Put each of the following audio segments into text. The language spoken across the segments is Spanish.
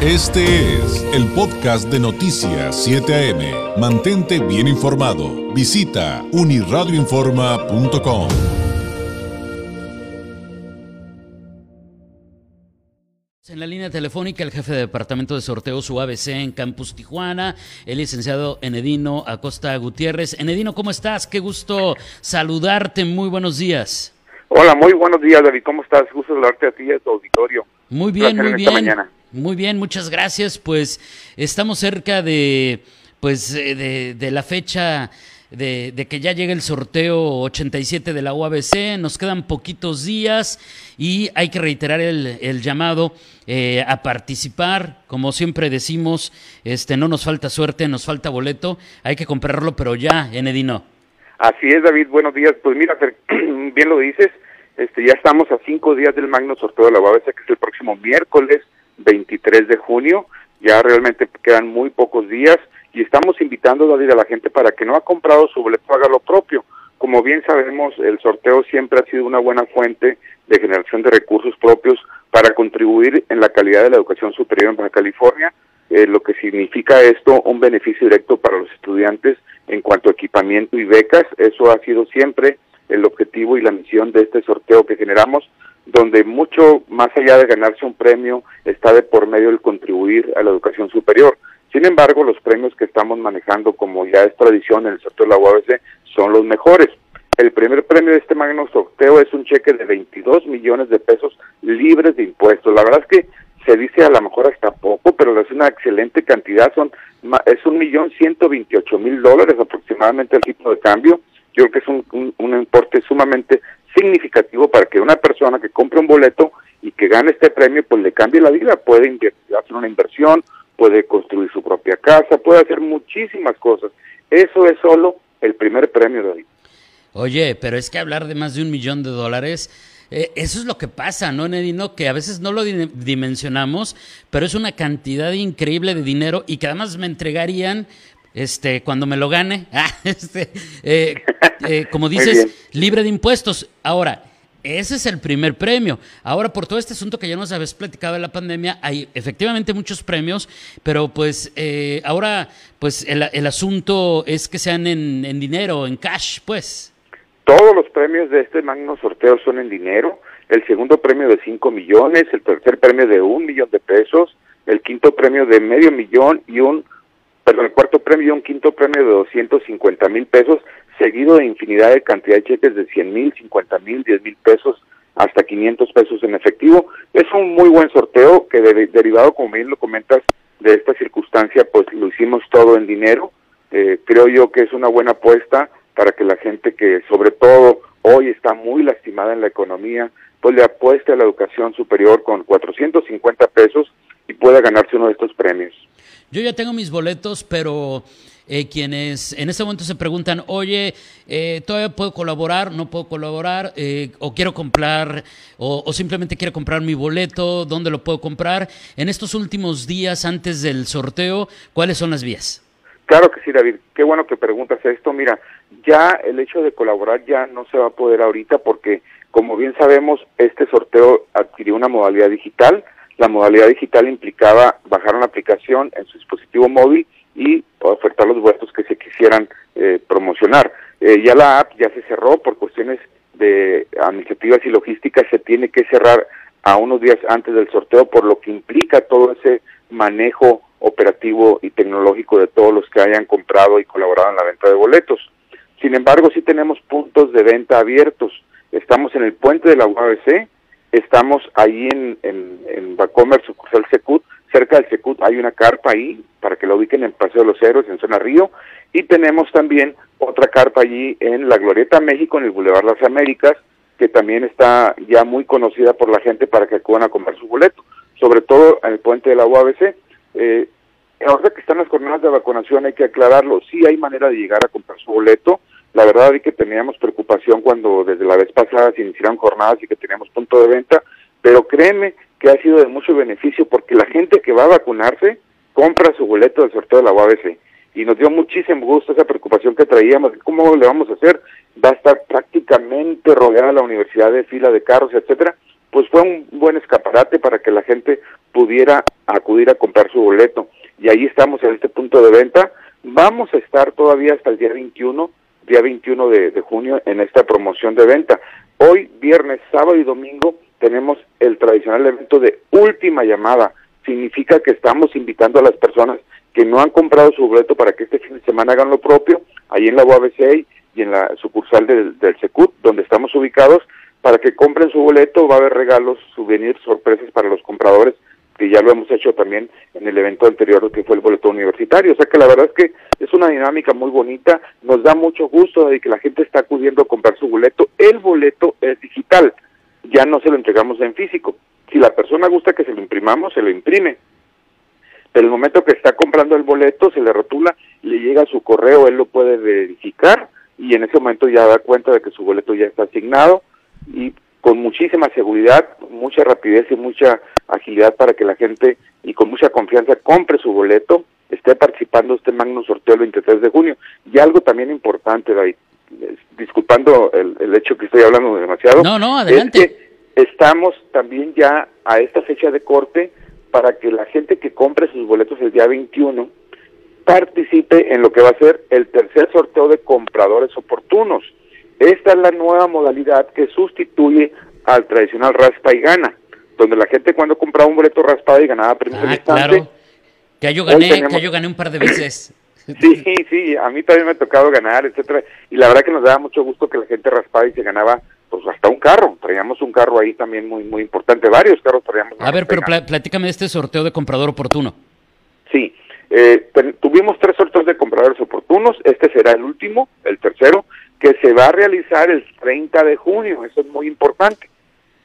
Este es el podcast de Noticias 7 AM. Mantente bien informado. Visita uniradioinforma.com. En la línea telefónica, el jefe de departamento de sorteos UABC en Campus Tijuana, el licenciado Enedino Acosta Gutiérrez. Enedino, ¿cómo estás? Qué gusto saludarte. Muy buenos días. Hola, muy buenos días, David. ¿Cómo estás? Gusto saludarte a ti y a tu auditorio. Muy bien, muy bien. Muy bien, muchas gracias. Pues estamos cerca de, pues, de, de la fecha de, que ya llegue el sorteo 87 de la UABC. Nos quedan poquitos días y hay que reiterar el, el llamado eh, a participar. Como siempre decimos, este, no nos falta suerte, nos falta boleto. Hay que comprarlo, pero ya, Enedino. Así es, David. Buenos días. Pues mira, bien lo dices. Este, ya estamos a cinco días del magno sorteo de la UABC, que es el próximo miércoles 23 de junio. Ya realmente quedan muy pocos días y estamos invitando, a la gente para que no ha comprado su boleto haga lo propio. Como bien sabemos, el sorteo siempre ha sido una buena fuente de generación de recursos propios para contribuir en la calidad de la educación superior en Baja California, eh, lo que significa esto un beneficio directo para los estudiantes en cuanto a equipamiento y becas. Eso ha sido siempre el objetivo y la misión de este sorteo que generamos donde mucho más allá de ganarse un premio está de por medio el contribuir a la educación superior. Sin embargo, los premios que estamos manejando, como ya es tradición en el sector de la UABC, son los mejores. El primer premio de este magno sorteo es un cheque de 22 millones de pesos libres de impuestos. La verdad es que se dice a lo mejor hasta poco, pero es una excelente cantidad, son es un millón ciento veintiocho mil dólares aproximadamente el tipo de cambio. Yo creo que es un, un importe sumamente significativo para que una persona que compre un boleto y que gane este premio, pues le cambie la vida, puede hacer una inversión, puede construir su propia casa, puede hacer muchísimas cosas. Eso es solo el primer premio, David. Oye, pero es que hablar de más de un millón de dólares, eh, eso es lo que pasa, ¿no, Nedino? Que a veces no lo dimensionamos, pero es una cantidad increíble de dinero y que además me entregarían este, cuando me lo gane, ah, este, eh, eh, como dices, libre de impuestos. Ahora, ese es el primer premio. Ahora, por todo este asunto que ya nos habéis platicado de la pandemia, hay efectivamente muchos premios, pero pues eh, ahora, pues el, el, asunto es que sean en, en, dinero, en cash, pues. Todos los premios de este magno sorteo son en dinero. El segundo premio de 5 millones, el tercer premio de un millón de pesos, el quinto premio de medio millón y un perdón, el cuarto premio y un quinto premio de 250 mil pesos, seguido de infinidad de cantidad de cheques de 100 mil, 50 mil, 10 mil pesos, hasta 500 pesos en efectivo. Es un muy buen sorteo que derivado, como bien lo comentas, de esta circunstancia, pues lo hicimos todo en dinero. Eh, creo yo que es una buena apuesta para que la gente que sobre todo hoy está muy lastimada en la economía, pues le apueste a la educación superior con 450 pesos y pueda ganarse uno de estos premios. Yo ya tengo mis boletos, pero eh, quienes en este momento se preguntan, oye, eh, ¿todavía puedo colaborar? ¿No puedo colaborar? Eh, ¿O quiero comprar? O, o, simplemente quiero comprar mi boleto? ¿Dónde lo puedo comprar? En estos últimos días antes del sorteo, ¿cuáles son las vías? Claro que sí, David. Qué bueno que preguntas esto. Mira, ya el hecho de colaborar ya no se va a poder ahorita porque, como bien sabemos, este sorteo adquirió una modalidad digital la modalidad digital implicaba bajar una aplicación en su dispositivo móvil y ofertar los boletos que se quisieran eh, promocionar. Eh, ya la app ya se cerró por cuestiones de administrativas y logísticas, se tiene que cerrar a unos días antes del sorteo, por lo que implica todo ese manejo operativo y tecnológico de todos los que hayan comprado y colaborado en la venta de boletos. Sin embargo, sí tenemos puntos de venta abiertos. Estamos en el puente de la UABC, Estamos ahí en, en, en Bacomer, sucursal Secut, cerca del Secut hay una carpa ahí, para que lo ubiquen en Paseo de los Héroes, en zona Río, y tenemos también otra carpa allí en la Glorieta México, en el Boulevard Las Américas, que también está ya muy conocida por la gente para que acudan a comprar su boleto, sobre todo en el puente de la UABC. Eh, ahora que están las jornadas de vacunación hay que aclararlo, sí hay manera de llegar a comprar su boleto, la verdad es que teníamos preocupación cuando desde la vez pasada se iniciaron jornadas y que teníamos punto de venta, pero créeme que ha sido de mucho beneficio porque la gente que va a vacunarse compra su boleto del sorteo de la UABC y nos dio muchísimo gusto esa preocupación que traíamos, cómo le vamos a hacer, va a estar prácticamente rodeada la universidad de fila de carros, etcétera, pues fue un buen escaparate para que la gente pudiera acudir a comprar su boleto. Y ahí estamos en este punto de venta. Vamos a estar todavía hasta el día 21, día 21 de, junio, en esta promoción de venta. Hoy, viernes, sábado y domingo, tenemos el tradicional evento de última llamada. Significa que estamos invitando a las personas que no han comprado su boleto para que este fin de semana hagan lo propio, ahí en la UABCA y en la sucursal del, del Secut, donde estamos ubicados, para que compren su boleto, va a haber regalos, souvenirs, sorpresas para los compradores, que ya lo hemos hecho también en el evento anterior que fue el boleto universitario. O sea que la verdad es que es una dinámica muy bonita, nos da mucho gusto de que la gente está acudiendo a comprar su boleto. El boleto es digital, ya no se lo entregamos en físico. Si la persona gusta que se lo imprimamos, se lo imprime. Pero el momento que está comprando el boleto, se le rotula, le llega su correo, él lo puede verificar y en ese momento ya da cuenta de que su boleto ya está asignado y con muchísima seguridad, mucha rapidez y mucha agilidad para que la gente y con mucha confianza compre su boleto, esté participando este magno sorteo el 23 de junio. Y algo también importante, David, disculpando el, hecho que estoy hablando demasiado. No, no, adelante. Es que estamos también ya a esta fecha de corte para que la gente que compre sus boletos el día 21 participe en lo que va a ser el tercer sorteo de compradores oportunos. Esta es la nueva modalidad que sustituye al tradicional raspa y gana, donde la gente cuando compraba un boleto raspado y ganaba premios ah, claro. Que yo gané, que yo gané un par de veces. Sí, sí, a mí también me ha tocado ganar, etcétera, y la verdad que nos daba mucho gusto que la gente raspaba y se ganaba pues hasta un carro, traíamos un carro ahí también muy muy importante, varios carros traíamos. A ver, pero platícame de este sorteo de comprador oportuno. Sí, eh, tuvimos tres sorteos de compradores oportunos, este será el último, el tercero, que se va a realizar el 30 de junio, eso es muy importante.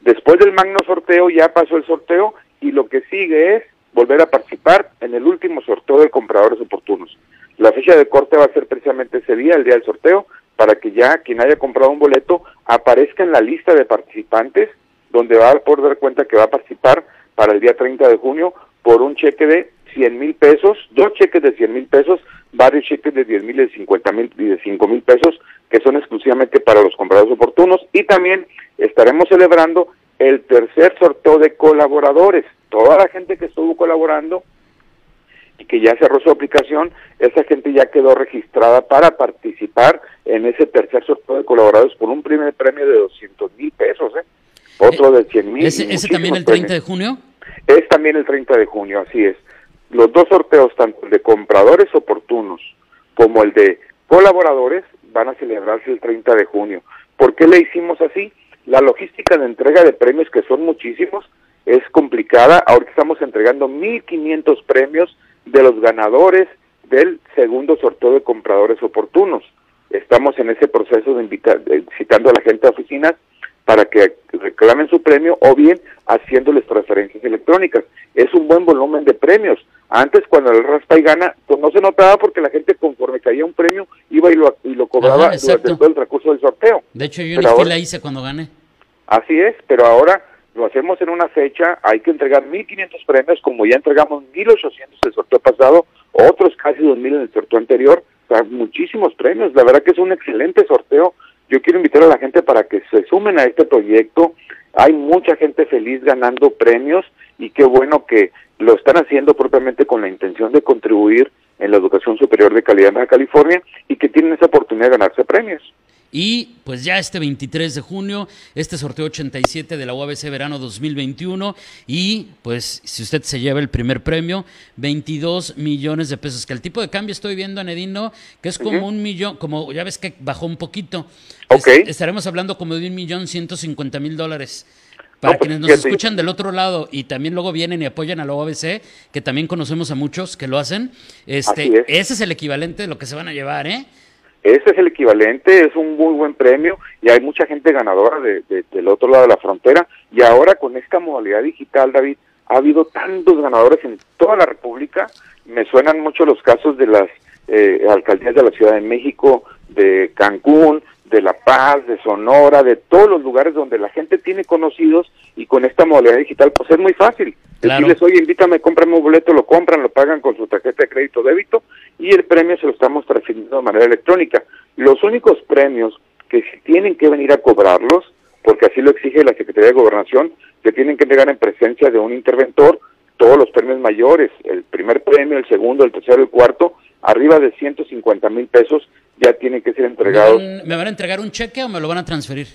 Después del magno sorteo ya pasó el sorteo y lo que sigue es volver a participar en el último sorteo de compradores oportunos. La fecha de corte va a ser precisamente ese día, el día del sorteo, para que ya quien haya comprado un boleto aparezca en la lista de participantes, donde va a poder dar cuenta que va a participar para el día 30 de junio por un cheque de 100 mil pesos, dos cheques de 100 mil pesos, varios cheques de 10 mil, de 50 mil y de 5 mil pesos, que son exclusivamente para los compradores oportunos. Y también estaremos celebrando el tercer sorteo de colaboradores. Toda la gente que estuvo colaborando y que ya cerró su aplicación, esa gente ya quedó registrada para participar en ese tercer sorteo de colaboradores por un primer premio de 200 mil pesos, ¿eh? otro de 100 mil. ¿Ese, ¿Ese, también el 30 de junio? Es también el 30 de junio, así es. Los dos sorteos, tanto el de compradores oportunos como el de colaboradores, van a celebrarse el 30 de junio. ¿Por qué le hicimos así? La logística de entrega de premios, que son muchísimos, es complicada. Ahora estamos entregando 1.500 premios de los ganadores del segundo sorteo de compradores oportunos. Estamos en ese proceso de invitar, citando a la gente a oficinas para que reclamen su premio o bien haciéndoles transferencias electrónicas. Es un buen volumen de premios. Antes, cuando el raspa y gana, pues no se notaba porque la gente, conforme caía un premio, iba y lo, y lo cobraba durante todo el recurso del sorteo. De hecho, yo ni la hice cuando gané. Así es, pero ahora lo hacemos en una fecha, hay que entregar 1.500 premios, como ya entregamos 1.800 el sorteo pasado, otros casi 2.000 en el sorteo anterior, o sea, muchísimos premios, la verdad que es un excelente sorteo, yo quiero invitar a la gente para que se sumen a este proyecto, hay mucha gente feliz ganando premios y qué bueno que lo están haciendo propiamente con la intención de contribuir en la educación superior de calidad en California y que tienen esa oportunidad de ganarse premios. Y pues ya este 23 de junio, este sorteo 87 de la UABC Verano 2021. Y pues si usted se lleva el primer premio, 22 millones de pesos. Que el tipo de cambio estoy viendo, Anedino, que es como un millón, como ya ves que bajó un poquito. estaremos hablando como de un millón ciento cincuenta mil dólares. Para pues, quienes nos escuchan del otro lado y también luego vienen y apoyan a la UABC, que también conocemos a muchos que lo hacen, este, ese es el equivalente de lo que se van a llevar, ¿eh? Ese es el equivalente, es un muy buen premio y hay mucha gente ganadora de, del otro lado de la frontera. Y ahora con esta modalidad digital, David, ha habido tantos ganadores en toda la República. Me suenan mucho los casos de las eh, alcaldías de la Ciudad de México, de Cancún, de La Paz, de Sonora, de todos los lugares donde la gente tiene conocidos y con esta modalidad digital pues es muy fácil. Decirles, oye, invítame, cómprame un boleto, lo compran, lo pagan con su tarjeta de crédito débito y el premio se lo estamos transfiriendo de manera electrónica. Los únicos premios que tienen que venir a cobrarlos, porque así lo exige la Secretaría de Gobernación, que tienen que llegar en presencia de un interventor mayores, el primer premio, el segundo, el tercero, el cuarto, arriba de 150 mil pesos ya tienen que ser entregados. ¿Me van a entregar un cheque o me lo van a transferir?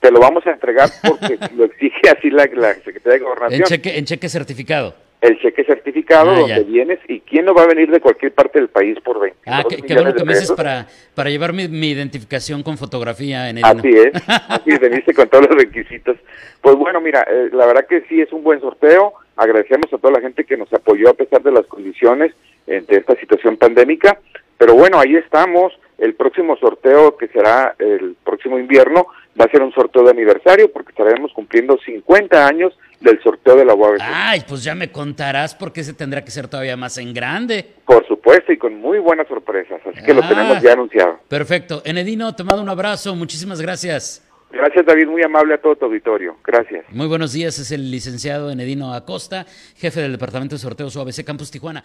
Te lo vamos a entregar porque lo exige así la, Secretaría de Gobernación. En cheque, en cheque certificado. El cheque certificado ah, donde vienes y quién no va a venir de cualquier parte del país por 20 Ah, qué, bueno que me dices para, para llevar mi, identificación con fotografía en el Así es, así es, veniste con todos los requisitos. Pues bueno, mira, eh, la verdad que sí es un buen sorteo. Agradecemos a toda la gente que nos apoyó a pesar de las condiciones de esta situación pandémica. Pero bueno, ahí estamos. El próximo sorteo, que será el próximo invierno, va a ser un sorteo de aniversario porque estaremos cumpliendo 50 años del sorteo de la UABC. Ay, pues ya me contarás porque ese tendrá que ser todavía más en grande. Por supuesto, y con muy buenas sorpresas. Así que lo ah, tenemos ya anunciado. Perfecto. Enedino, te mando un abrazo. Muchísimas gracias. Gracias, David. Muy amable a todo tu auditorio. Gracias. Muy buenos días. Es el licenciado Enedino Acosta, jefe del Departamento de Sorteos UABC Campus Tijuana.